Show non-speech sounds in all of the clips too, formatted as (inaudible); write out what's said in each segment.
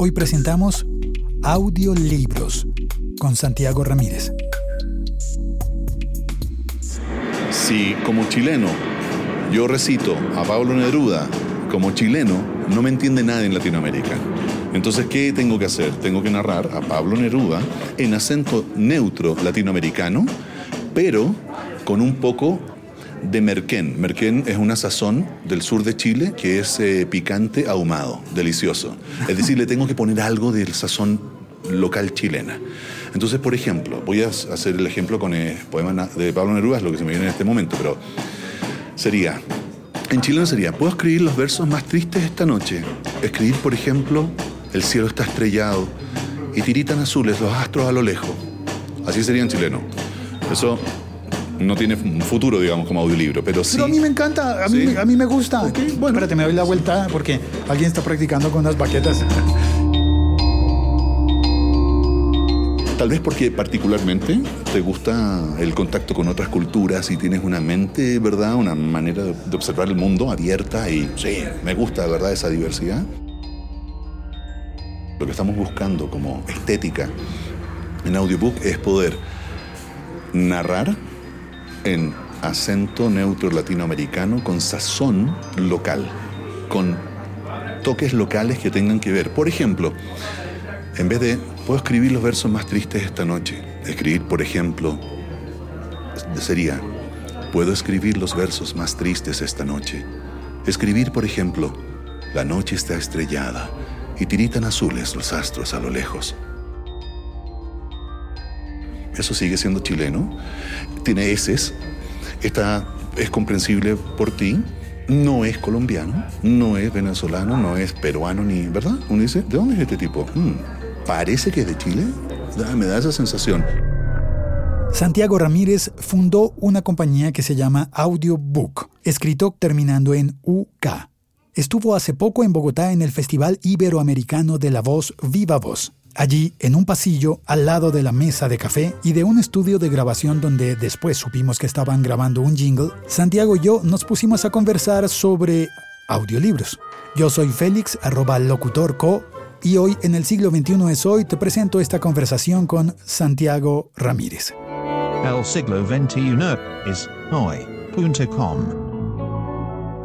Hoy presentamos Audiolibros con Santiago Ramírez. Si como chileno yo recito a Pablo Neruda como chileno, no me entiende nadie en Latinoamérica. Entonces, ¿qué tengo que hacer? Tengo que narrar a Pablo Neruda en acento neutro latinoamericano, pero con un poco de merquén. Merquén es una sazón del sur de Chile que es eh, picante ahumado, delicioso. Es decir, le tengo que poner algo del sazón local chilena. Entonces, por ejemplo, voy a hacer el ejemplo con el poema de Pablo Neruda, es lo que se me viene en este momento, pero sería, en chileno sería, puedo escribir los versos más tristes esta noche. Escribir, por ejemplo, el cielo está estrellado y tiritan azules los astros a lo lejos. Así sería en chileno. Eso no tiene un futuro, digamos, como audiolibro, pero sí. Pero a mí me encanta, a, mí, a mí me gusta. bueno. Espérate, me doy la vuelta porque alguien está practicando con unas baquetas. Tal vez porque particularmente te gusta el contacto con otras culturas y tienes una mente, ¿verdad? Una manera de observar el mundo abierta y sí, me gusta, ¿verdad? Esa diversidad. Lo que estamos buscando como estética en audiobook es poder narrar en acento neutro latinoamericano con sazón local, con toques locales que tengan que ver. Por ejemplo, en vez de, puedo escribir los versos más tristes esta noche, escribir, por ejemplo, sería, puedo escribir los versos más tristes esta noche. Escribir, por ejemplo, la noche está estrellada y tiritan azules los astros a lo lejos. Eso sigue siendo chileno, tiene eses, está, es comprensible por ti, no es colombiano, no es venezolano, no es peruano ni, ¿verdad? Uno dice, ¿de dónde es este tipo? Hmm, parece que es de Chile, me da esa sensación. Santiago Ramírez fundó una compañía que se llama Audiobook, escrito terminando en UK. Estuvo hace poco en Bogotá en el Festival Iberoamericano de la Voz Viva Voz. Allí, en un pasillo, al lado de la mesa de café y de un estudio de grabación donde después supimos que estaban grabando un jingle, Santiago y yo nos pusimos a conversar sobre audiolibros. Yo soy Félix, arroba locutorco, y hoy en el siglo XXI es hoy te presento esta conversación con Santiago Ramírez. El siglo XXI es hoy.com.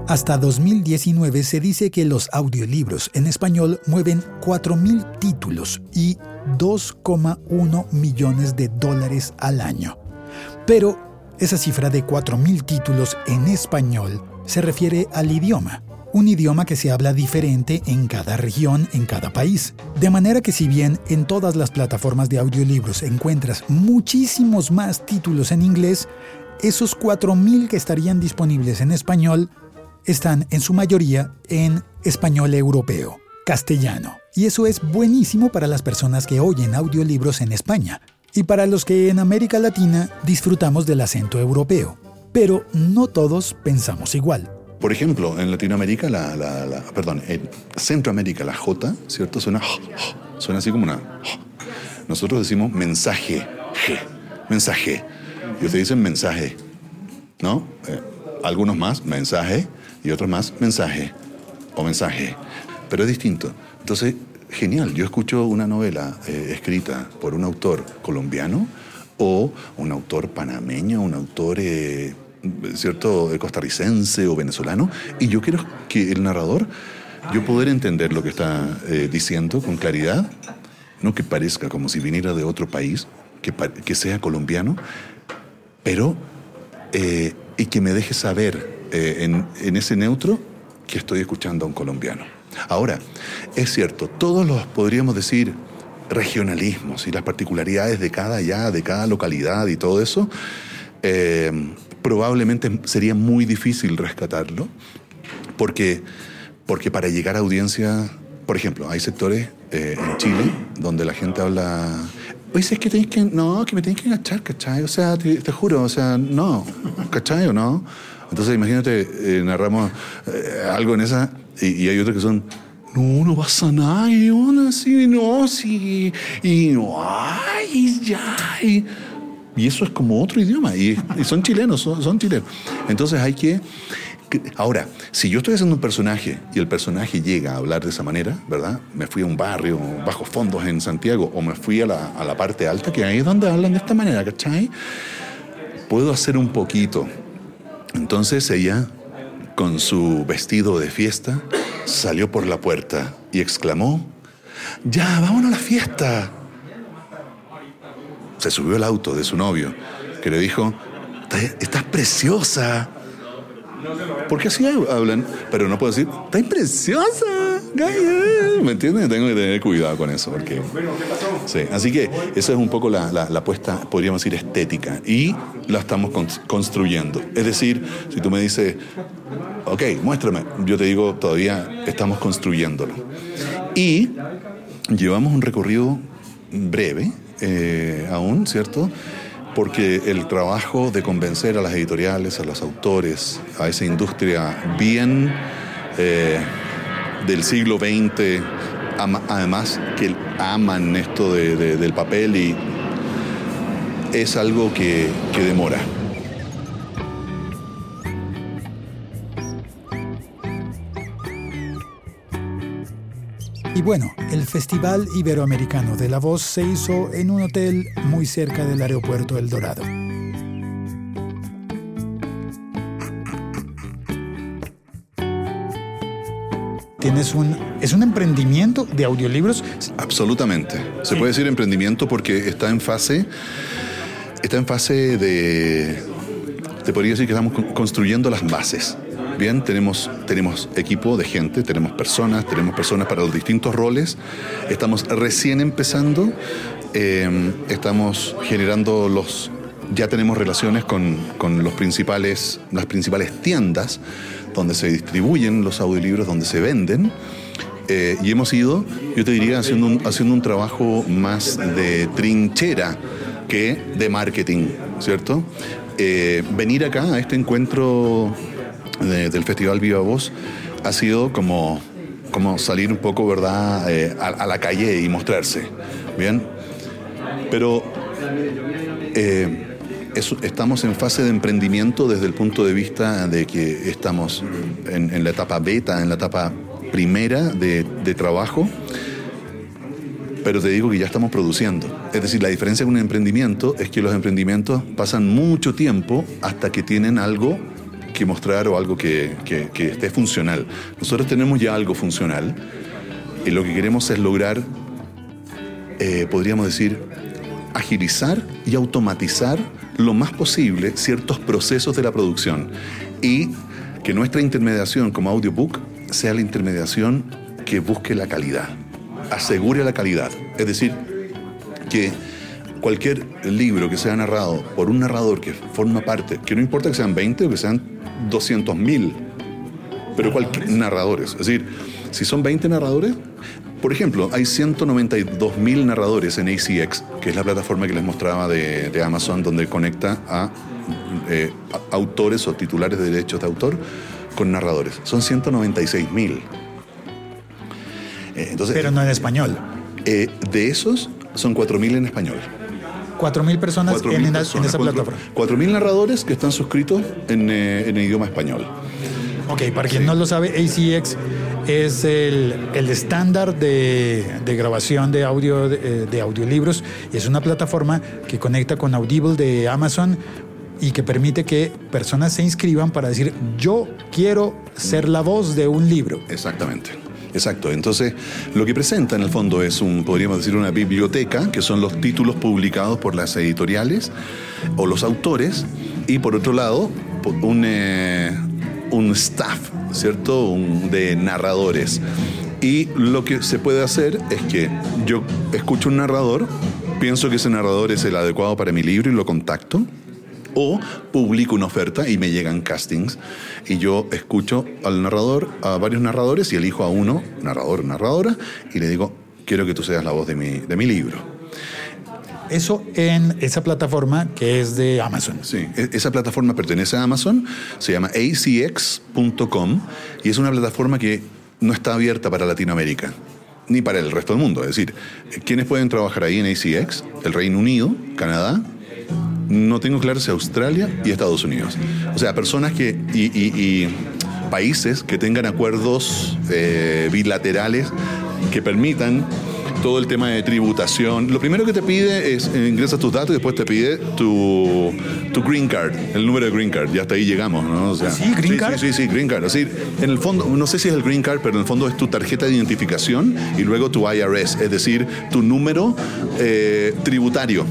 Hasta 2019 se dice que los audiolibros en español mueven 4.000 títulos y 2,1 millones de dólares al año. Pero esa cifra de 4.000 títulos en español se refiere al idioma, un idioma que se habla diferente en cada región, en cada país. De manera que si bien en todas las plataformas de audiolibros encuentras muchísimos más títulos en inglés, esos 4.000 que estarían disponibles en español están en su mayoría en español europeo, castellano. Y eso es buenísimo para las personas que oyen audiolibros en España y para los que en América Latina disfrutamos del acento europeo. Pero no todos pensamos igual. Por ejemplo, en Latinoamérica, la, perdón, en Centroamérica la J, ¿cierto? Suena, suena así como una... Nosotros decimos mensaje, G, mensaje. Y ustedes dicen mensaje, ¿no? Eh, algunos más, mensaje y otros más mensaje o mensaje. Pero es distinto. Entonces, genial. Yo escucho una novela eh, escrita por un autor colombiano o un autor panameño, un autor, eh, ¿cierto?, costarricense o venezolano, y yo quiero que el narrador, yo poder entender lo que está eh, diciendo con claridad, no que parezca como si viniera de otro país, que, que sea colombiano, pero y que me deje saber eh, en, ese neutro que estoy escuchando a un colombiano. Ahora, es cierto, todos los podríamos decir regionalismos y las particularidades de cada ya, de cada localidad y todo eso, eh, probablemente sería muy difícil rescatarlo, porque, porque para llegar a audiencia, por ejemplo, hay sectores eh, en Chile donde la gente habla Oye, es que tenéis que. No, que me tenéis que enganchar, ¿cachai? O sea, te, te, juro, o sea, no. ¿cachai o no? Entonces, imagínate, eh, narramos eh, algo en esa y, hay otros que son. No, no pasa nada, y uno así, no, sí, y no, ay, ya, y, eso es como otro idioma, y, son chilenos, son, chilenos. Entonces hay que Ahora, si yo estoy haciendo un personaje y el personaje llega a hablar de esa manera, ¿verdad? Me fui a un barrio bajo fondos en Santiago o me fui a la, a la parte alta, que ahí es donde hablan de esta manera, ¿cachai? Puedo hacer un poquito. Entonces ella, con su vestido de fiesta, salió por la puerta y exclamó, ya, vámonos a la fiesta. Se subió al auto de su novio, que le dijo, estás preciosa. Porque así hablan, pero no puedo decir, está preciosa, ¿me entiendes? Tengo que tener cuidado con eso, porque... Sí, así que esa es un poco la, la, apuesta, podríamos decir, estética, y la estamos construyendo. Es decir, si tú me dices, ok, muéstrame, yo te digo, todavía estamos construyéndolo. Y llevamos un recorrido breve, eh, aún, ¿cierto? porque el trabajo de convencer a las editoriales, a los autores, a esa industria bien eh, del siglo XX, además que aman esto del papel y es algo que demora. Y bueno, el Festival Iberoamericano de la Voz se hizo en un hotel muy cerca del aeropuerto El Dorado. Tienes un es un emprendimiento de audiolibros. Absolutamente. Se puede decir emprendimiento porque está en fase está en fase de te podría decir que estamos construyendo las bases. Bien, tenemos, tenemos equipo de gente, tenemos personas, tenemos personas para los distintos roles. Estamos recién empezando, eh, estamos generando los... Ya tenemos relaciones con, los principales, las principales tiendas donde se distribuyen los audiolibros, donde se venden. Eh, y hemos ido, yo te diría, haciendo un, haciendo un trabajo más de trinchera que de marketing, ¿cierto? Eh, venir acá a este encuentro del Festival Viva Voz ha sido como, como salir un poco, ¿verdad?, eh, a, la calle y mostrarse. Bien. Pero estamos en fase de emprendimiento desde el punto de vista de que estamos en, la etapa beta, en la etapa primera de, trabajo pero te digo que ya estamos produciendo. Es decir, la diferencia con un emprendimiento es que los emprendimientos pasan mucho tiempo hasta que tienen algo que mostrar o algo que, esté funcional. Nosotros tenemos ya algo funcional y lo que queremos es lograr, eh, podríamos decir, agilizar y automatizar lo más posible ciertos procesos de la producción y que nuestra intermediación como audiobook sea la intermediación que busque la calidad, asegure la calidad. Es decir, que cualquier libro que sea narrado por un narrador que forma parte, que no importa que sean 20 o que sean 200.000, pero cualquier narradores. Es decir, si son 20 narradores, por ejemplo, hay 192.000 narradores en ACX, que es la plataforma que les mostraba de, Amazon, donde conecta a eh, autores o titulares de derechos de autor con narradores. Son 196.000. Eh, Pero no en español. Eh, de esos, son 4.000 en español. 4.000 personas, en, esa plataforma. 4.000 narradores que están suscritos en, eh, en, idioma español. Ok, para quien no lo sabe, ACX es el, el estándar de, de, grabación de audio de, de, audiolibros y es una plataforma que conecta con Audible de Amazon y que permite que personas se inscriban para decir yo quiero ser la voz de un libro. Exactamente. Exacto. Entonces, lo que presenta en el fondo es un, podríamos decir, una biblioteca, que son los títulos publicados por las editoriales o los autores, y por otro lado, un, eh, un staff, ¿cierto? Un, de narradores. Y lo que se puede hacer es que yo escucho un narrador, pienso que ese narrador es el adecuado para mi libro y lo contacto o publico una oferta y me llegan castings y yo escucho al narrador, a varios narradores y elijo a uno, narrador, narradora, y le digo, quiero que tú seas la voz de mi, de mi libro. Eso en esa plataforma que es de Amazon. Sí, e, esa plataforma pertenece a Amazon, se llama acx.com y es una plataforma que no está abierta para Latinoamérica ni para el resto del mundo. Es decir, ¿quiénes pueden trabajar ahí en ACX? El Reino Unido, Canadá, no tengo claro si Australia y Estados Unidos. O sea, personas que. Y, países que tengan acuerdos eh, bilaterales que permitan todo el tema de tributación. Lo primero que te pide es eh, ingresas tus datos y después te pide tu, tu green card, el número de green card. Ya hasta ahí llegamos, ¿no? O sea, ¿Sí? ¿Green card? Sí, sí, sí, green card. Así, en el fondo, no sé si es el green card, pero en el fondo es tu tarjeta de identificación y luego tu IRS, es decir, tu número eh, tributario.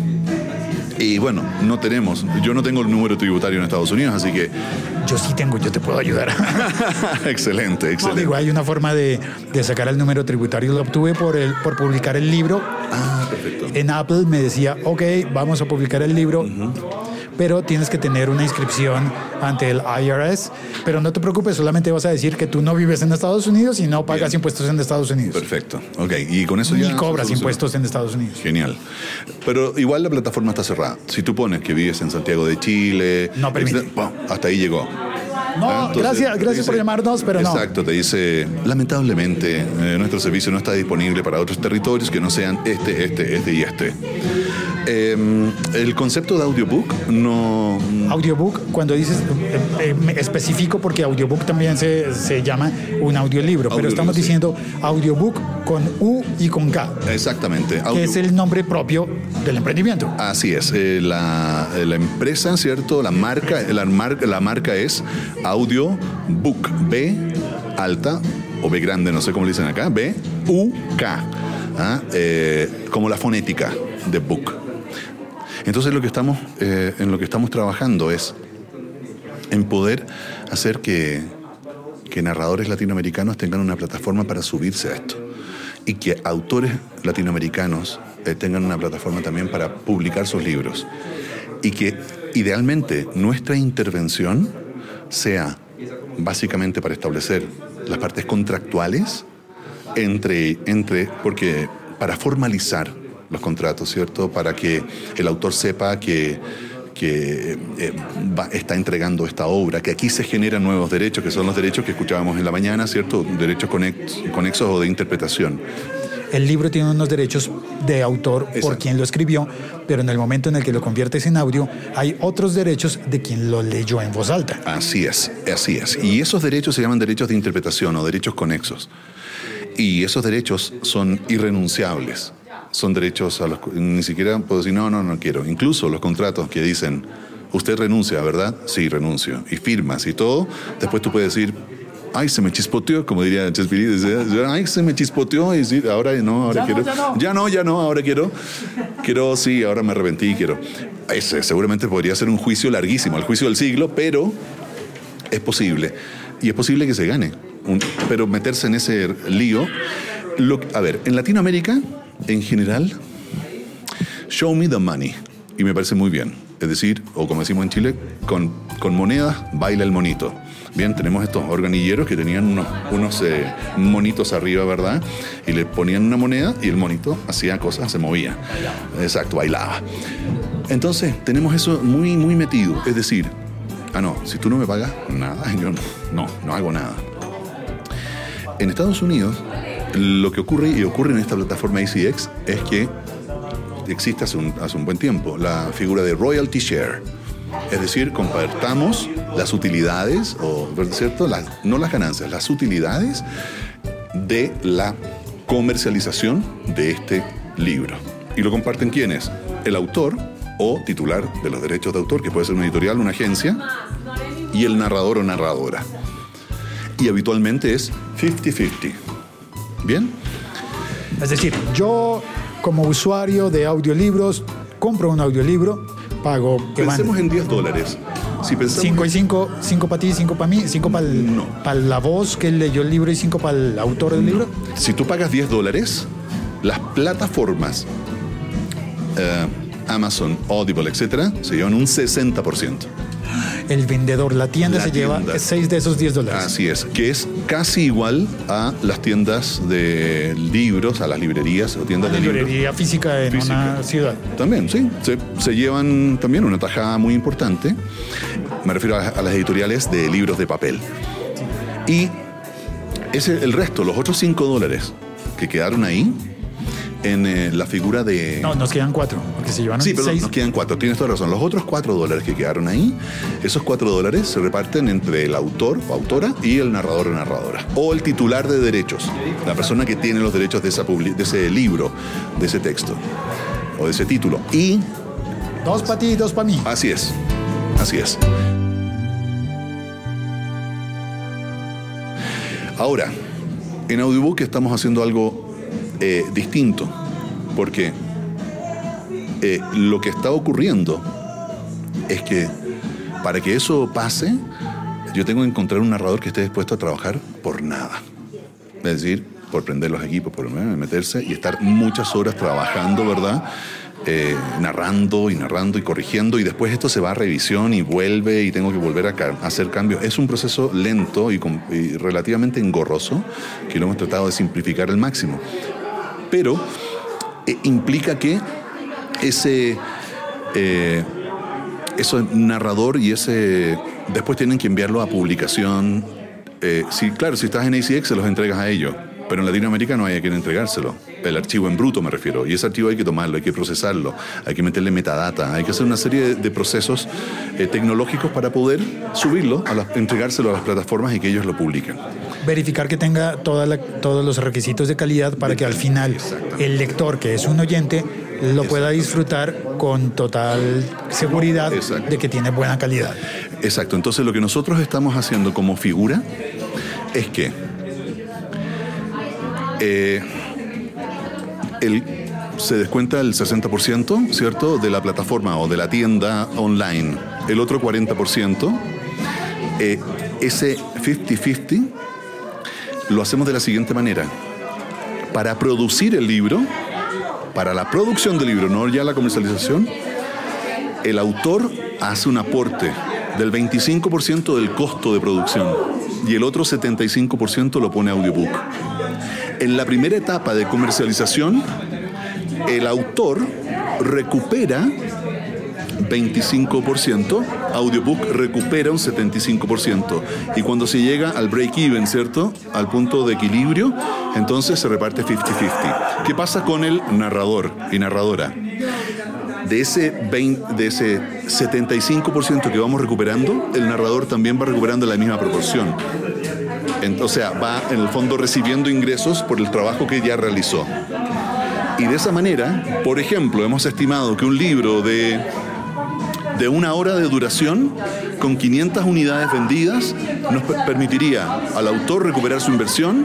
Y bueno, no tenemos, yo no tengo el número tributario en Estados Unidos, así que Yo sí tengo, yo te puedo ayudar. (laughs) excelente, No, excelente. digo, hay una forma de, de sacar el número tributario. Lo obtuve por, el, por publicar el libro. Ah, perfecto. En Apple me decía, ok, vamos a publicar el libro, pero tienes que tener una inscripción ante el IRS. Pero no te preocupes, solamente vas a decir que tú no vives en Estados Unidos y no pagas Bien. impuestos en Estados Unidos. Perfecto. Ok, y con eso ya. Ni cobras impuestos en Estados Unidos. Genial. Pero igual la plataforma está cerrada. Si tú pones que vives en Santiago de Chile, No permite. hasta ahí llegó. No, Ah, entonces, gracias, gracias por llamarnos, pero no. Exacto, te dice, lamentablemente, eh, nuestro servicio no está disponible para otros territorios que no sean este, este, este y este. Eh, el concepto de audiobook no... Audiobook, cuando dices, eh, eh, especifico porque audiobook también se, se llama un audiolibro, pero estamos sí. diciendo audiobook con U y con K, Exactamente. que es audiobook. el nombre propio del emprendimiento. Así es, eh, la, eh, la empresa, ¿cierto? La marca, la marca, la marca es Audio Book, B alta o B grande, no sé cómo le dicen acá, B U K, ¿ah? Eh, como la fonética de book. Entonces lo que estamos, eh, en lo que estamos trabajando es en poder hacer que, que narradores latinoamericanos tengan una plataforma para subirse a esto y que autores latinoamericanos eh, tengan una plataforma también para publicar sus libros y que idealmente nuestra intervención sea básicamente para establecer las partes contractuales entre, entre porque para formalizar los contratos, ¿cierto? Para que el autor sepa que, que eh, va- está entregando esta obra, que aquí se generan nuevos derechos, que son los derechos que escuchábamos en la mañana, ¿cierto? Derechos conex- conexos o de interpretación. El libro tiene unos derechos de autor por quien lo escribió, pero en el momento en el que lo conviertes en audio, hay otros derechos de quien lo leyó en voz alta. Así es, así es. Y esos derechos se llaman derechos de interpretación o derechos conexos. Y esos derechos son irrenunciables. Son derechos a los ni siquiera puedo decir, no, no, no quiero. Incluso los contratos que dicen, usted renuncia, ¿verdad? Sí, renuncio. Y firmas y todo. Después tú puedes decir, ay, se me chispoteó, como diría Chespirito, ay, se me chispoteó y decir, ahora no, ahora quiero. ya no, ya no, ahora quiero. Quiero, sí, ahora me arrepentí, quiero. Ese seguramente podría ser un juicio larguísimo, el juicio del siglo, pero es posible. Y es posible que se gane. Un- pero meterse en ese lío. Lo, a ver, en Latinoamérica, en general, show me the money. Y me parece muy bien. Es decir, o como decimos en Chile, con, con monedas baila el monito. Bien, tenemos estos organilleros que tenían unos, eh, monitos arriba, ¿verdad? Y le ponían una moneda y el monito hacía cosas, se movía. Exacto, bailaba. Entonces, tenemos eso muy, muy metido. Es decir, ah, no, si tú no me pagas nada, (laughs) yo no, no, no hago nada. En Estados Unidos, lo que ocurre y ocurre en esta plataforma ACX es que existe hace un, hace un buen tiempo la figura de royalty share. Es decir, compartamos las utilidades, o, ¿cierto? Las- no las ganancias, las utilidades de la comercialización de este libro. ¿Y lo comparten quiénes? El autor o titular de los derechos de autor, que puede ser una editorial, una agencia, y el narrador o narradora. Y habitualmente es 50-50. ¿Bien? Es decir, yo como usuario de audiolibros compro un audiolibro, pago Pensemos en 10 dólares. Si pensamos 5 y 5, 5 para ti, 5 para mí, 5 para No. la voz que leyó el libro y 5 para el autor del libro. Si tú pagas 10 dólares, las plataformas, eh, Amazon, Audible, etcétera, se llevan un 60%. El vendedor, la tienda La se lleva tienda. 6 de esos 10 dólares. Así es, que es casi igual a las tiendas de libros, a las librerías o tiendas Una de libros. librería física en Física. una ciudad. También, sí. Se, se llevan también una tajada muy importante. Me refiero a, a las editoriales de libros de papel. Y ese, el resto, los otros 5 dólares que quedaron ahí, en eh, la figura de... No, nos quedan cuatro, porque se llevan Sí, perdón, seis. nos quedan cuatro. Tienes toda razón. Los otros cuatro dólares que quedaron ahí, esos cuatro dólares se reparten entre el autor o autora y el narrador o narradora. O el titular de derechos, la persona que tiene los derechos de, esa de ese libro, de ese texto o de ese título. Y Dos para ti y dos para mí. así es, así es. Ahora, en Audiobook estamos haciendo algo eh, distinto, porque eh, lo que está ocurriendo es que para que eso pase, yo tengo que encontrar un narrador que esté dispuesto a trabajar por nada. Es decir, por prender los equipos, por meterse y estar muchas horas trabajando, ¿verdad? Eh, narrando y narrando y corrigiendo y después esto se va a revisión y vuelve y tengo que volver a, hacer cambios. Es un proceso lento y, y relativamente engorroso que lo hemos tratado de simplificar al máximo. Pero eh, implica que ese, eh, ese narrador y ese después tienen que enviarlo a publicación. Eh, claro, si estás en ACX se los entregas a ellos, pero en Latinoamérica no hay a quien entregárselo. El archivo en bruto me refiero, y ese archivo hay que tomarlo, hay que procesarlo, hay que meterle metadata, hay que hacer una serie de, procesos eh, tecnológicos para poder subirlo, a las- entregárselo a las plataformas y que ellos lo publiquen. Verificar que tenga toda la- todos los requisitos de calidad para que al final el lector, que es un oyente, lo pueda disfrutar con total seguridad Exacto. de que tiene buena calidad. Exacto, entonces lo que nosotros estamos haciendo como figura es que eh, el- se descuenta el 60%, ¿cierto?, de la plataforma o de la tienda online. El otro 40%, eh, ese 50-50, lo hacemos de la siguiente manera. Para producir el libro, para la producción del libro, no ya la comercialización, el autor hace un aporte del 25% del costo de producción y el otro 75% lo pone audiobook. En la primera etapa de comercialización, el autor recupera 25%, audiobook recupera un 75%. Y cuando se llega al break-even, ¿cierto? Al punto de equilibrio, entonces se reparte 50-50. ¿Qué pasa con el narrador y narradora? de ese, 20 de ese 75% que vamos recuperando, el narrador también va recuperando la misma proporción. O sea, va en el fondo recibiendo ingresos por el trabajo que ya realizó. Y de esa manera, por ejemplo, hemos estimado que un libro de, de una hora de duración, con 500 unidades vendidas, nos per- permitiría al autor recuperar su inversión,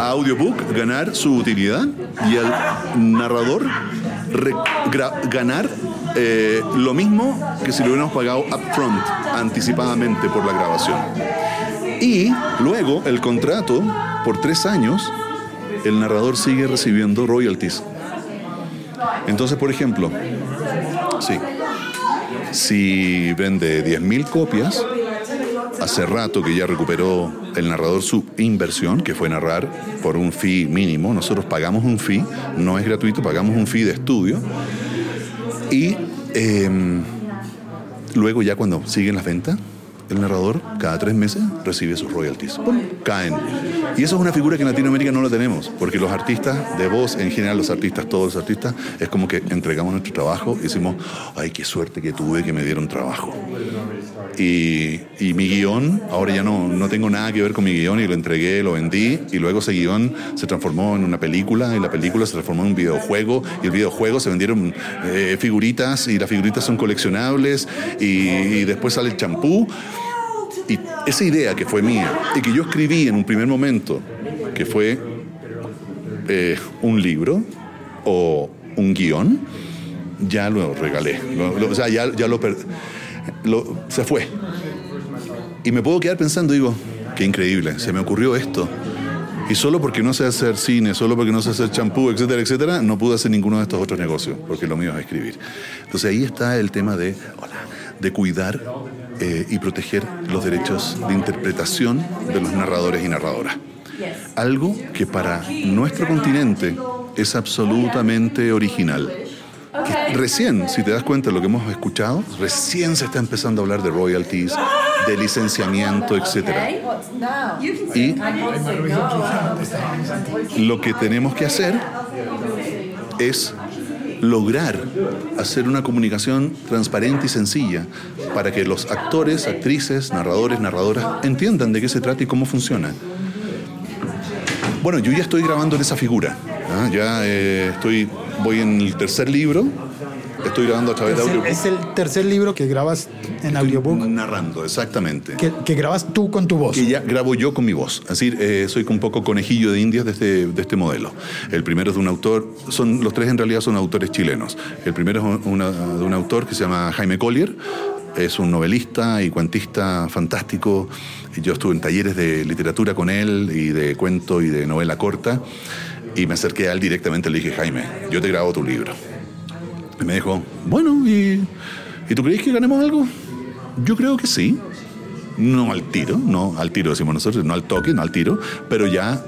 a Audiobook ganar su utilidad y al narrador ganar eh, lo mismo que si lo hubiéramos pagado upfront, anticipadamente por la grabación. Y luego el contrato, por tres años, el narrador sigue recibiendo royalties. Entonces, por ejemplo, si vende 10.000 copias, hace rato que ya recuperó el narrador su inversión, que fue narrar por un fee mínimo. Nosotros pagamos un fee, no es gratuito, pagamos un fee de estudio. Y em, luego ya cuando siguen las ventas, el narrador cada tres meses recibe sus royalties. Caen. Y eso es una figura que en Latinoamérica no la tenemos, porque los artistas de voz, en general los artistas, todos los artistas, es como que entregamos nuestro trabajo y decimos, ay, qué suerte que tuve que me dieron trabajo. Y, mi guion, ahora ya no, no tengo nada que ver con mi guion y lo entregué, lo vendí y luego ese guion se transformó en una película y la película se transformó en un videojuego y el videojuego se vendieron eh, figuritas y las figuritas son coleccionables y, después sale el champú. Y esa idea que fue mía y que yo escribí en un primer momento, que fue eh, un libro o un guion, ya lo regalé. O sea, ya, ya lo, per- lo- Se fue. Y me puedo quedar pensando, digo, qué increíble, se me ocurrió esto. Y solo porque no sé hacer cine, solo porque no sé hacer champú, etcétera, etcétera, no pude hacer ninguno de estos otros negocios, porque lo mío es escribir. Entonces ahí está el tema de, de cuidar eh, y proteger los derechos de interpretación de los narradores y narradoras. Algo que para nuestro continente es absolutamente original. Que recién, si te das cuenta de lo que hemos escuchado, recién se está empezando a hablar de royalties, de licenciamiento, etcétera. Y lo que tenemos que hacer es lograr hacer una comunicación transparente y sencilla para que los actores, actrices, narradores, narradoras entiendan de qué se trata y cómo funciona. Bueno, yo ya estoy grabando en esa figura. ¿ah? Ya eh, estoy, voy en el tercer libro. Estoy grabando a través de audiobook. es el tercer libro que grabas en audiobook, Narrando, exactamente. que, que grabas tú con tu voz. que ya grabo yo con mi voz. Es decir, eh, soy un poco conejillo de indias de este, de este modelo. El primero es de un autor, son, los tres en realidad son autores chilenos. El primero es una- de un autor que se llama Jaime Collier, es un novelista y cuentista fantástico. Yo estuve en talleres de literatura con él y de cuento y de novela corta. Y me acerqué a él directamente y le dije, Jaime, yo te grabo tu libro. Y me dijo, bueno, ¿y, ¿y tú crees que ganemos algo? Yo creo que sí. No al tiro, no al tiro decimos nosotros, no al toque, no al tiro, pero ya,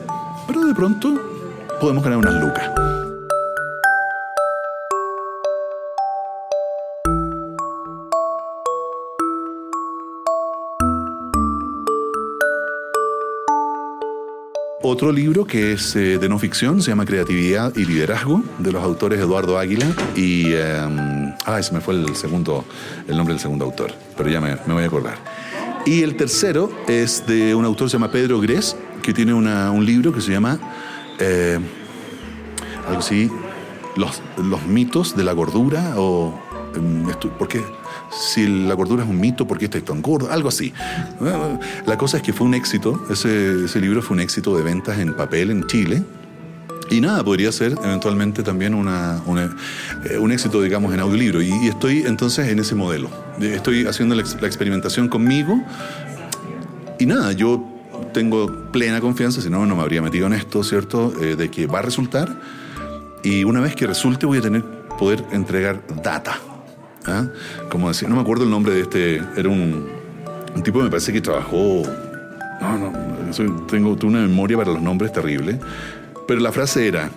pero de pronto podemos ganar unas lucas. Otro libro que es eh, de no ficción, se llama Creatividad y Liderazgo, de los autores Eduardo Águila y... eh, ay, se me fue el segundo, el nombre del segundo autor, pero ya me, me voy a acordar. Y el tercero es de un autor que se llama Pedro Gres, que tiene una- un libro que se llama... eh, algo así, los, los mitos de la gordura o... ¿Por qué? Si la gordura es un mito, ¿por qué estáis tan gordo? Algo así. La cosa es que fue un éxito, ese, ese libro fue un éxito de ventas en papel en Chile. Y nada, podría ser eventualmente también una, una- eh, un éxito, digamos, en audiolibro. Y, y estoy entonces en ese modelo. Estoy haciendo la, la experimentación conmigo y nada, yo tengo plena confianza, si no, no me habría metido en esto, ¿cierto? Eh, de que va a resultar. Y una vez que resulte, voy a tener poder entregar data. ¿Ah? Como decía, no me acuerdo el nombre de este, era un, tipo, me parece que trabajó. No, no, tengo, una memoria para los nombres terrible. Pero la frase era: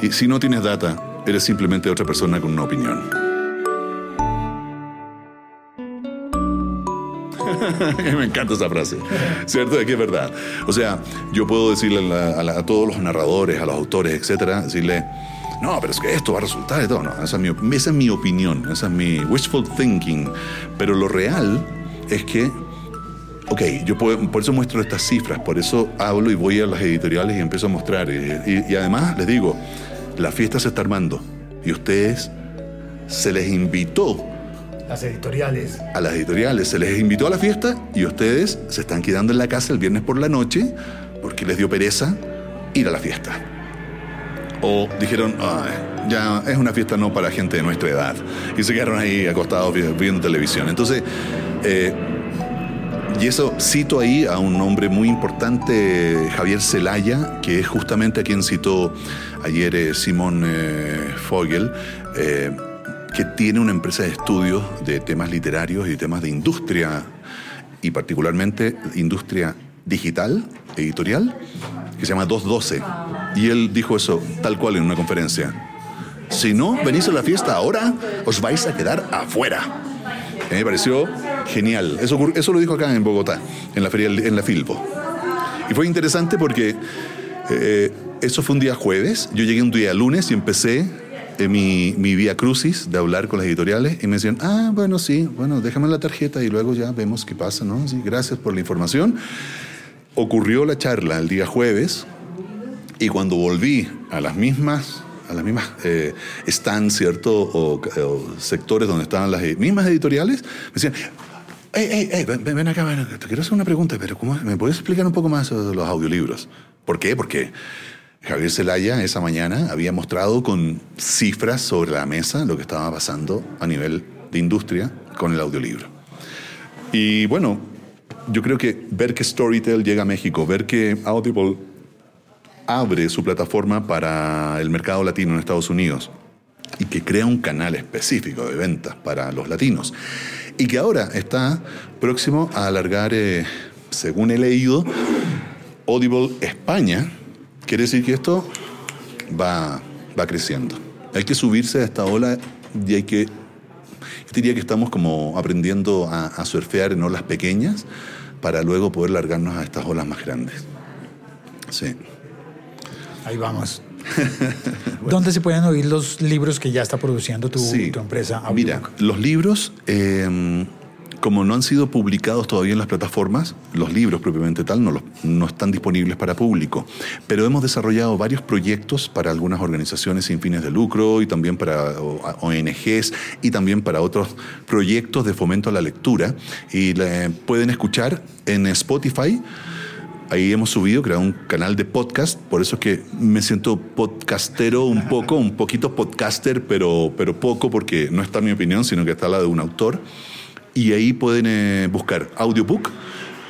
y si no tienes data, eres simplemente otra persona con una opinión. (laughs) Me encanta esa frase, ¿cierto? Es que es verdad. O sea, yo puedo decirle a, a todos los narradores, a los autores, etcétera, decirle, no, pero es que esto va a resultar y todo. No, esa es, mi, esa es mi opinión, esa es mi wishful thinking. Pero lo real es que, ok, yo puedo- por eso muestro estas cifras, por eso hablo y voy a las editoriales y empiezo a mostrar. Y, y- y además les digo, la fiesta se está armando y ustedes se les invitó Las editoriales. a las editoriales, se les invitó a la fiesta y ustedes se están quedando en la casa el viernes por la noche porque les dio pereza ir a la fiesta. O dijeron, "Ay, ya es una fiesta no para gente de nuestra edad. Y se quedaron ahí acostados vi- viendo televisión. Entonces, eh, y eso cito ahí a un hombre muy importante, Javier Celaya, que es justamente a quien citó ayer eh, Simón eh, Fogel, eh, que tiene una empresa de estudios de temas literarios y temas de industria, y particularmente industria digital, editorial, que se llama 212. Y él dijo eso tal cual en una conferencia. Si no venís a la fiesta ahora, os vais a quedar afuera. Mí me pareció genial. Eso, eso lo dijo acá en Bogotá, en la feria, en la Filbo. Y fue interesante porque eh, eso fue un día jueves. Yo llegué un día lunes y empecé eh, mi, mi vía crucis de hablar con las editoriales y me decían, ah, bueno, sí, bueno, déjame la tarjeta y luego ya vemos qué pasa, ¿no? Sí, gracias por la información. Ocurrió la charla el día jueves y cuando volví a las mismas, a las mismas eh, stands, ¿cierto? O, o sectores donde estaban las mismas editoriales, me decían, hey, hey, hey, ven, ven acá, ven acá, te quiero hacer una pregunta, pero ¿cómo, ¿me puedes explicar un poco más sobre los audiolibros? ¿Por qué? Porque Javier Zelaya esa mañana había mostrado con cifras sobre la mesa lo que estaba pasando a nivel de industria con el audiolibro. Y bueno, yo creo que ver que Storytel llega a México, ver que Audible abre su plataforma para el mercado latino en Estados Unidos y que crea un canal específico de ventas para los latinos y que ahora está próximo a alargar, eh, según he leído, Audible España, quiere decir que esto va, va creciendo. Hay que subirse a esta ola y hay que... Diría que estamos como aprendiendo a, a surfear en olas pequeñas para luego poder largarnos a estas olas más grandes. Sí. Ahí vamos. (laughs) ¿Dónde se pueden oír los libros que ya está produciendo tu, Sí. tu empresa? Mira, Audiobook? los libros, eh, como no han sido publicados todavía en las plataformas, los libros propiamente tal no, los- no están disponibles para público. Pero hemos desarrollado varios proyectos para algunas organizaciones sin fines de lucro y también para ONGs y también para otros proyectos de fomento a la lectura. Y le- pueden escuchar en Spotify. Ahí hemos subido, creado un canal de podcast, por eso es que me siento podcastero un (laughs) poco, un poquito podcaster, pero, pero poco porque no está mi opinión, sino que está la de un autor. Y ahí pueden eh, buscar audiobook,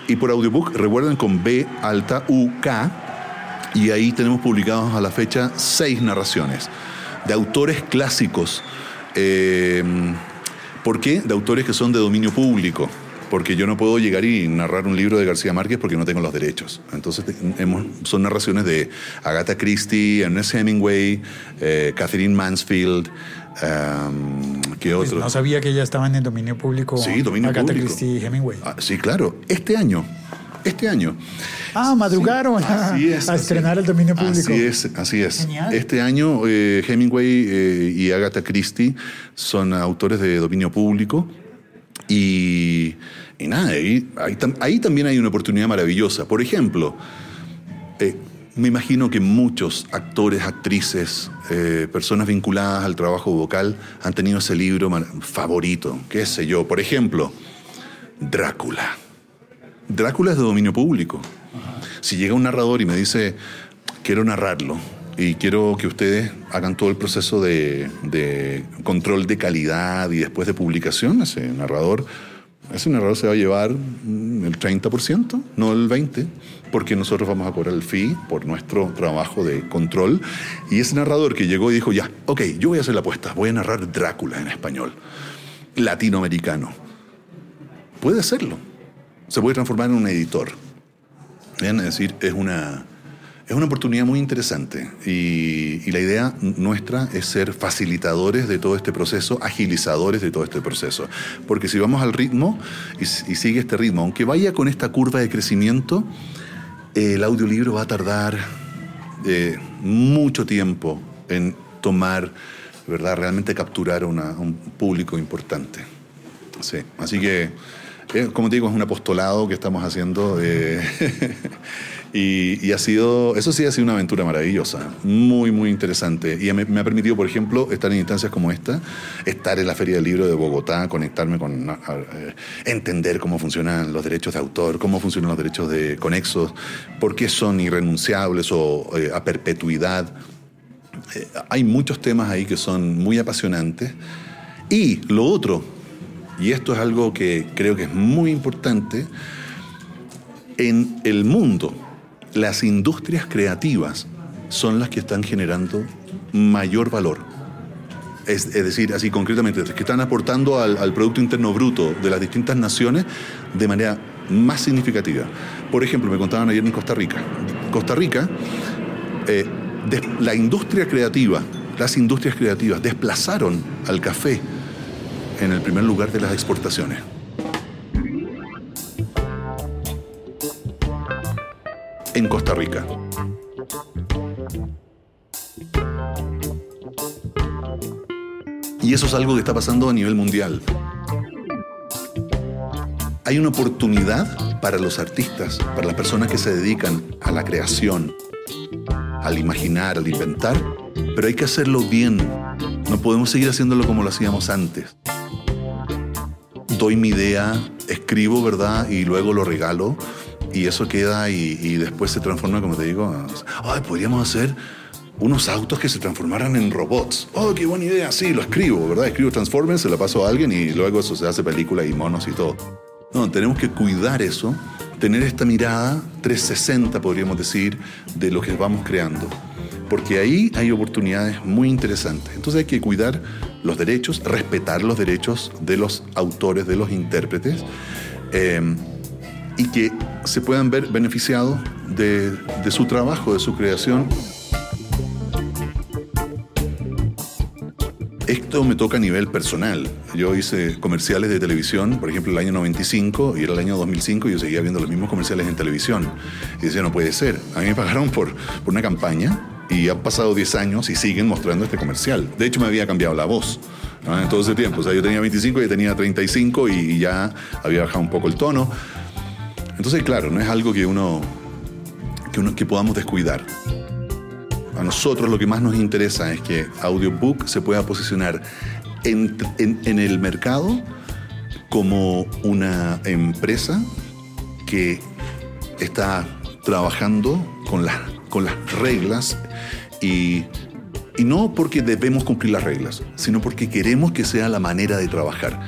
y por audiobook recuerden con B alta U K, y ahí tenemos publicados a la fecha seis narraciones de autores clásicos. Eh, ¿Por qué? De autores que son de dominio público. Porque yo no puedo llegar y narrar un libro de García Márquez porque no tengo los derechos. Entonces son narraciones de Agatha Christie, Ernest Hemingway, eh, Catherine Mansfield, um, ¿qué Pues otro? no sabía que ya estaban en dominio público. Sí, dominio Agatha público. Christie y Hemingway. Ah, sí, claro. Este año. Este año. Ah, madrugaron (laughs) a, Así es, a así- estrenar el dominio público. Así es, así es. Genial. Este año eh, Hemingway eh, y Agatha Christie son autores de dominio público y, y nada, ahí, ahí tam- ahí también hay una oportunidad maravillosa. Por ejemplo, eh, me imagino que muchos actores, actrices, eh, personas vinculadas al trabajo vocal han tenido ese libro favorito, qué sé yo. Por ejemplo, Drácula. Drácula es de dominio público. Si llega un narrador y me dice, quiero narrarlo y quiero que ustedes hagan todo el proceso de, de control de calidad y después de publicación, ese narrador, ese narrador se va a llevar el 30%, no el 20%, porque nosotros vamos a cobrar el fee por nuestro trabajo de control. Y ese narrador que llegó y dijo, ya, ok, yo voy a hacer la apuesta, voy a narrar Drácula en español, latinoamericano. Puede hacerlo se puede transformar en un editor. Bien, Es decir, es una, es una oportunidad muy interesante y, y la idea nuestra es ser facilitadores de todo este proceso, agilizadores de todo este proceso. Porque si vamos al ritmo y, y sigue este ritmo, aunque vaya con esta curva de crecimiento, el audiolibro va a tardar eh, mucho tiempo en tomar, ¿verdad? Realmente capturar una- un público importante. Sí, así que, eh, como te digo, es un apostolado que estamos haciendo eh, (laughs) y, ha sido, eso sí ha sido una aventura maravillosa, muy, muy interesante. Y me, ha permitido, por ejemplo, estar en instancias como esta, estar en la Feria del Libro de Bogotá, conectarme con, entender cómo funcionan los derechos de autor, cómo funcionan los derechos de conexos, por qué son irrenunciables o eh, a perpetuidad. Eh, hay muchos temas ahí que son muy apasionantes. Y lo otro, y esto es algo que creo que es muy importante, en el mundo las industrias creativas son las que están generando mayor valor. Es, decir, así concretamente, que están aportando al, Producto Interno Bruto de las distintas naciones de manera más significativa. Por ejemplo, me contaban ayer en Costa Rica. Costa Rica, eh, la industria creativa, las industrias creativas desplazaron al café en el primer lugar de las exportaciones. En Costa Rica. Y eso es algo que está pasando a nivel mundial. Hay una oportunidad para los artistas, para las personas que se dedican a la creación, al imaginar, al inventar, pero hay que hacerlo bien. No podemos seguir haciéndolo como lo hacíamos antes. Doy mi idea, escribo, ¿verdad? Y luego lo regalo y eso queda y, después se transforma, como te digo, ay, podríamos hacer unos autos que se transformaran en robots. Oh, qué buena idea. Sí, lo escribo, ¿verdad? Escribo Transformers, se la paso a alguien y luego eso se hace película y monos y todo. No, tenemos que cuidar eso, tener esta mirada 360, podríamos decir, de lo que vamos creando. Porque ahí hay oportunidades muy interesantes. Entonces hay que cuidar los derechos, respetar los derechos de los autores, de los intérpretes, eh, y que se puedan ver beneficiados de, de su trabajo, de su creación Esto me toca a nivel personal. Yo hice comerciales de televisión, por ejemplo, el año 95 y era el año 2005 y yo seguía viendo los mismos comerciales en televisión. Y decía, no puede ser. A mí me pagaron por, por una campaña Y han pasado 10 años y siguen mostrando este comercial. De hecho, me había cambiado la voz en todo ese tiempo. O sea, yo tenía 25 y tenía 35 y ya había bajado un poco el tono. Entonces, claro, no es algo que uno, que, que podamos descuidar. A nosotros lo que más nos interesa es que Audiobook se pueda posicionar en, el mercado como una empresa que está trabajando con, con las reglas y, y no porque debemos cumplir las reglas, sino porque queremos que sea la manera de trabajar.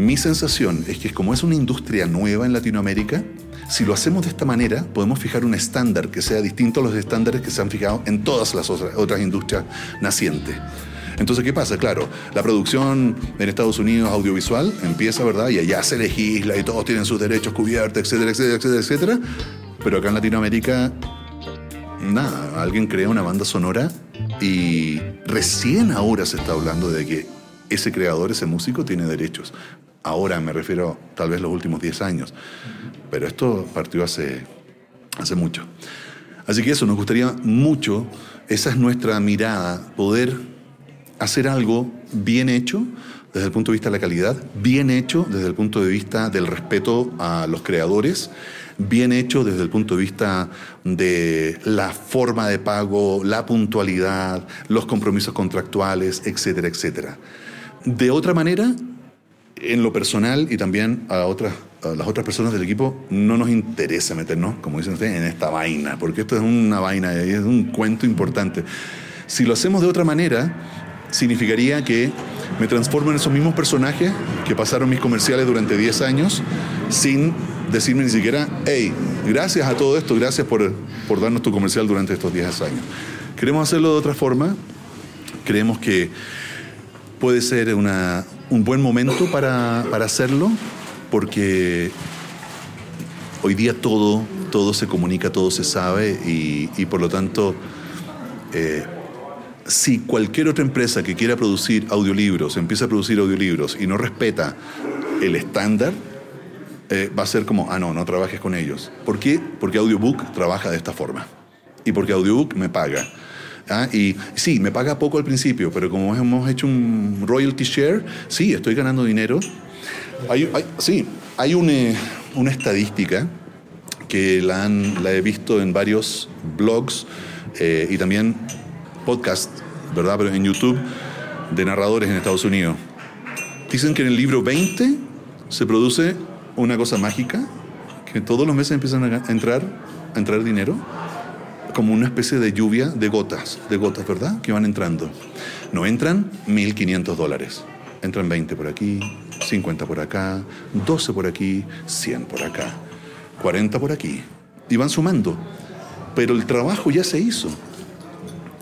Mi sensación es que como es una industria nueva en Latinoamérica, si lo hacemos de esta manera, podemos fijar un estándar que sea distinto a los estándares que se han fijado en todas las otras industrias nacientes. Entonces, ¿qué pasa? Claro, la producción en Estados Unidos audiovisual empieza, ¿verdad? Y allá se legisla y todos tienen sus derechos cubiertos, etcétera, etcétera, etcétera, etcétera. Pero acá en Latinoamérica, nada, alguien crea una banda sonora y recién ahora se está hablando de que ese creador, ese músico, tiene derechos. Ahora me refiero tal vez los últimos 10 años. Pero esto partió hace, hace mucho. Así que eso, nos gustaría mucho, esa es nuestra mirada, poder hacer algo bien hecho desde el punto de vista de la calidad, bien hecho desde el punto de vista del respeto a los creadores, bien hecho desde el punto de vista de la forma de pago, la puntualidad, los compromisos contractuales, etcétera, etcétera. De otra manera, en lo personal y también a otras a las otras personas del equipo no nos interesa meternos, como dicen ustedes, en esta vaina, porque esto es una vaina, es un cuento importante. Si lo hacemos de otra manera, significaría que me transformo en esos mismos personajes que pasaron mis comerciales durante 10 años sin decirme ni siquiera, hey, gracias a todo esto, gracias por, por darnos tu comercial durante estos 10 años. Queremos hacerlo de otra forma, creemos que puede ser una, un buen momento para, para hacerlo, porque hoy día todo, todo se comunica, todo se sabe y, por lo tanto... Eh, si cualquier otra empresa que quiera producir audiolibros empieza a producir audiolibros y no respeta el estándar, eh, va a ser como, ah, no, no trabajes con ellos. ¿Por qué? Porque Audiobook trabaja de esta forma. Y porque Audiobook me paga. ¿Ah? Y sí, me paga poco al principio, pero como hemos hecho un royalty share, sí, estoy ganando dinero. Hay, sí, hay eh, una, estadística que la, han, la, he visto en varios blogs eh, y también podcast, ¿verdad? Pero en YouTube, de narradores en Estados Unidos. Dicen que en el libro 20 se produce una cosa mágica, que todos los meses empiezan a entrar, a entrar dinero, como una especie de lluvia de gotas, de gotas, ¿verdad? Que van entrando. No entran 1.500 dólares, entran 20 por aquí, 50 por acá, 12 por aquí, 100 por acá, 40 por aquí, y van sumando. Pero el trabajo ya se hizo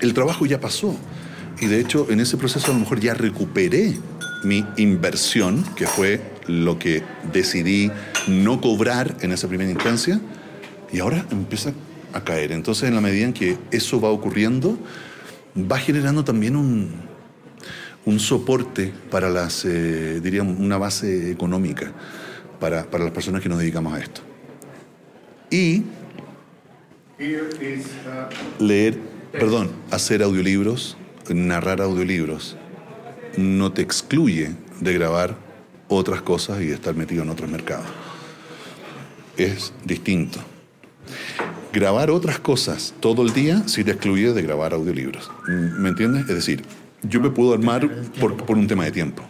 el trabajo ya pasó. Y de hecho, en ese proceso a lo mejor ya recuperé mi inversión, que fue lo que decidí no cobrar en esa primera instancia, y ahora empieza caer. Entonces, en la medida en que eso va ocurriendo, va generando también un, un soporte para las, eh, diríamos, una base económica para, para las personas que nos dedicamos a esto. Y leer Perdón, hacer audiolibros, narrar audiolibros, no te excluye de grabar otras cosas y de estar metido en otros mercados. Es distinto. Grabar otras cosas todo el día sí te excluye de grabar audiolibros. ¿Me entiendes? Es decir, yo me puedo armar por, un tema de tiempo.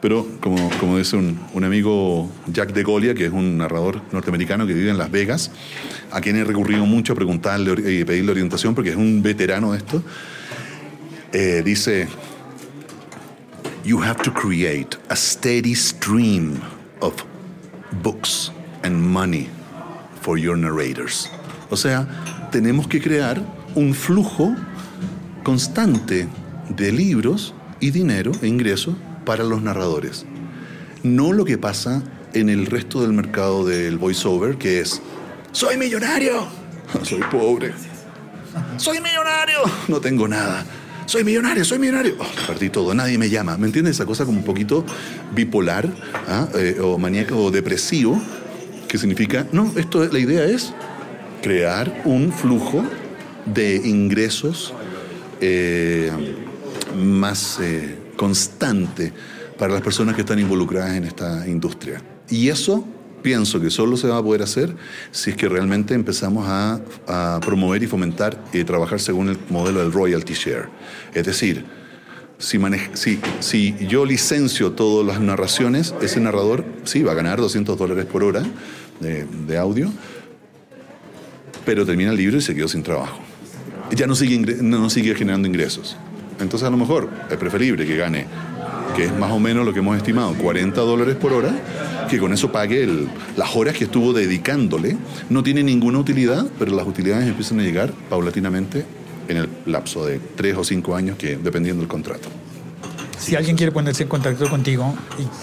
Pero como, dice un, un, amigo Jack de Golia, que es un narrador norteamericano que vive en Las Vegas, a quien he recurrido mucho a preguntarle y pedirle orientación porque es un veterano de esto, eh, dice, You have to create a steady stream of books and money for your narrators. O sea, tenemos que crear un flujo constante de libros y dinero e ingresos para los narradores. No lo que pasa en el resto del mercado del voiceover, que es, soy millonario, (laughs) soy pobre, soy millonario, (laughs) no tengo nada. Soy millonario, soy millonario. Oh, perdí todo, nadie me llama. ¿Me entiendes? Esa cosa como un poquito bipolar ¿ah? eh, o maníaco o depresivo, que significa, no, esto la idea es crear un flujo de ingresos eh, más eh, constante para las personas que están involucradas en esta industria. Y eso pienso que solo se va a poder hacer si es que realmente empezamos a, promover y fomentar y trabajar según el modelo del royalty share. Es decir, si, si, si, yo licencio todas las narraciones, ese narrador sí va a ganar 200 dólares por hora de, audio, pero termina el libro y se quedó sin trabajo. Ya no sigue, no sigue generando ingresos. Entonces a lo mejor es preferible que gane, que es más o menos lo que hemos estimado, 40 dólares por hora, que con eso pague las horas que estuvo dedicándole. No tiene ninguna utilidad, pero las utilidades empiezan a llegar paulatinamente en el lapso de tres o cinco años, que dependiendo del contrato. Si alguien quiere ponerse en contacto contigo,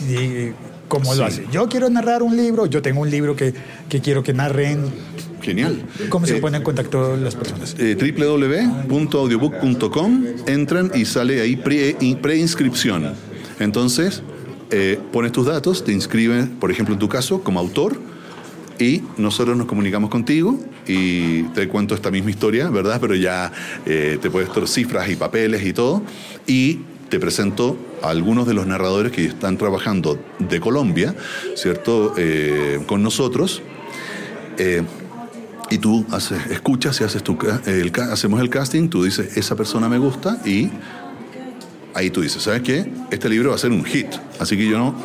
y, y ¿cómo lo hace? Yo quiero narrar un libro, yo tengo un libro que, que quiero que narren. Genial. ¿Cómo se eh, ponen en contacto las personas? Eh, www.audiobook.com, entran y sale ahí preinscripción. Pre Entonces, eh, pones tus datos, te inscriben, por ejemplo, en tu caso, como autor, y nosotros nos comunicamos contigo y te cuento esta misma historia, ¿verdad? Pero ya eh, te puedes dar cifras y papeles y todo. Y te presento algunos de los narradores que están trabajando de Colombia, ¿cierto? Eh, con nosotros. Eh, y tú haces, escuchas y haces tu, el, hacemos el casting, tú dices, esa persona me gusta y ahí tú dices, ¿sabes qué? Este libro va a ser un hit, así que yo no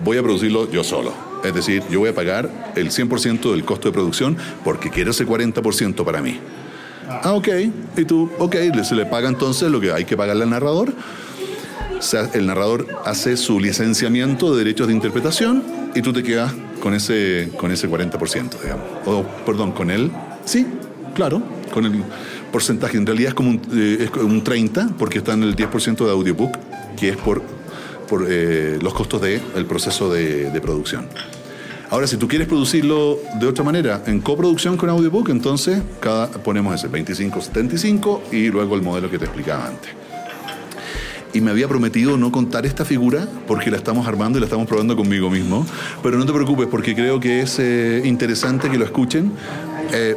voy a producirlo yo solo. Es decir, yo voy a pagar el 100% del costo de producción porque quiero ese 40% para mí. Ah, ok. Y tú, ok, se le paga entonces lo que hay que pagarle al narrador. El narrador hace su licenciamiento de derechos de interpretación y tú te quedas con ese, con ese 40%, digamos. O, perdón, con él. Sí, claro, con el porcentaje. En realidad es como un, eh, es un 30 porque está en el 10% de audiobook, que es por por eh, los costos del el proceso de, de, producción. Ahora, si tú quieres producirlo de otra manera, en coproducción con Audiobook, entonces cada, ponemos ese 25-75 y luego el modelo que te explicaba antes. Y me había prometido no contar esta figura porque la estamos armando y la estamos probando conmigo mismo. Pero no te preocupes porque creo que es eh, interesante que lo escuchen. Eh,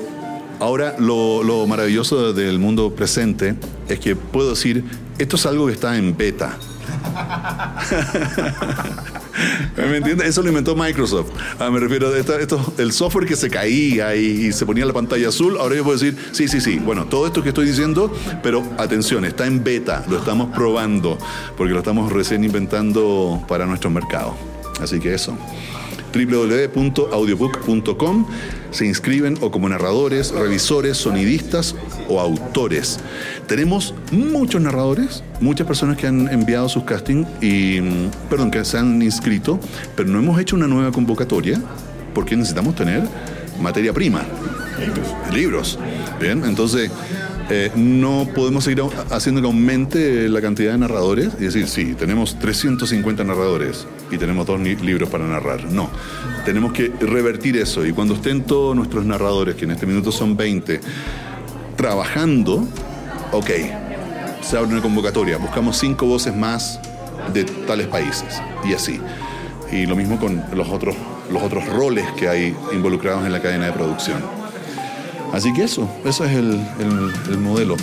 ahora, lo, lo maravilloso del mundo presente es que puedo decir, esto es algo que está en beta (laughs) (laughs) ¿Me entiendes? Eso lo inventó Microsoft. Ah, me refiero a esto, el software que se caía y, se ponía la pantalla azul. Ahora yo puedo decir, sí, sí, sí. Bueno, todo esto que estoy diciendo, pero atención, está en beta, lo estamos probando, porque lo estamos recién inventando para nuestro mercado. Así que eso www.audiobook.com. Se inscriben o como narradores, revisores, sonidistas o autores. Tenemos muchos narradores, muchas personas que han enviado sus castings y, mm, perdón, que se han inscrito, pero no hemos hecho una nueva convocatoria porque necesitamos tener materia prima. Libros. Bien, entonces eh, no podemos seguir haciendo que aumente la cantidad de narradores y decir, sí, tenemos 350 narradores y tenemos dos libros para narrar. No, tenemos que revertir eso y cuando estén todos nuestros narradores, que en este minuto son 20, trabajando, ok, se abre una convocatoria, buscamos cinco voces más de tales países y así. Y lo mismo con los otros, los otros roles que hay involucrados en la cadena de producción. Así que eso, ese es el, el, modelo.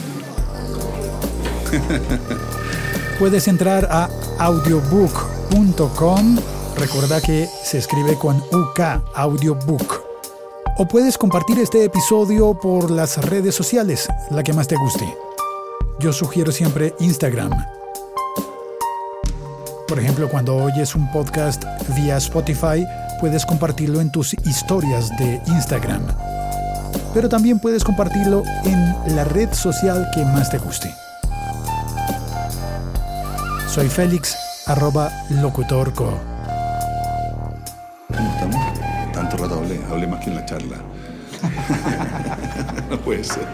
Puedes entrar a audiobook.com. Recuerda que se escribe con UK, audiobook. O puedes compartir este episodio por las redes sociales, la que más te guste. Yo sugiero siempre Instagram. Por ejemplo, cuando oyes un podcast vía Spotify, puedes compartirlo en tus historias de Instagram pero también puedes compartirlo en la red social que más te guste. Soy Félix, arroba locutorco. ¿Cómo estamos? Tanto rato hablé, hablé más que en la charla. (laughs) no puede ser.